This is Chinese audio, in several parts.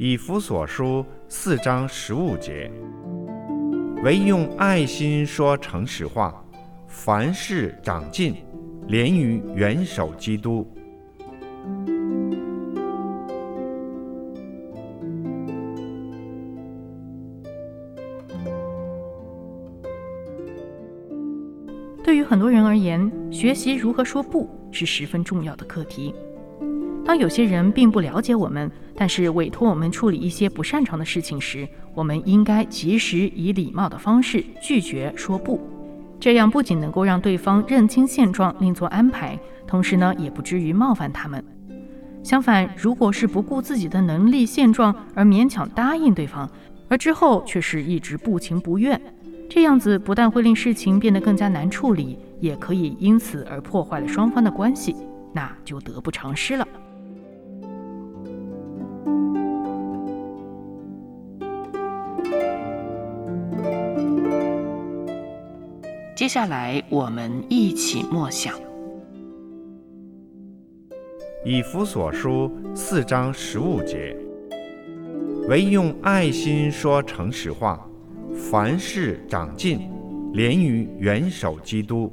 以弗所书四章十五节，唯用爱心说诚实话，凡事长进，连于元首基督。对于很多人而言，学习如何说不是十分重要的课题。当有些人并不了解我们，但是委托我们处理一些不擅长的事情时，我们应该及时以礼貌的方式拒绝说不。这样不仅能够让对方认清现状另做安排，同时呢，也不至于冒犯他们。相反，如果是不顾自己的能力现状而勉强答应对方，而之后却是一直不情不愿。这样子不但会令事情变得更加难处理，也可以因此而破坏了双方的关系，那就得不偿失了。接下来，我们一起默想《以弗所书》四章十五节：唯用爱心说诚实话。凡事长进，连于元首基督。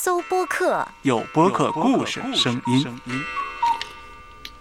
搜播客，有播客故事声音。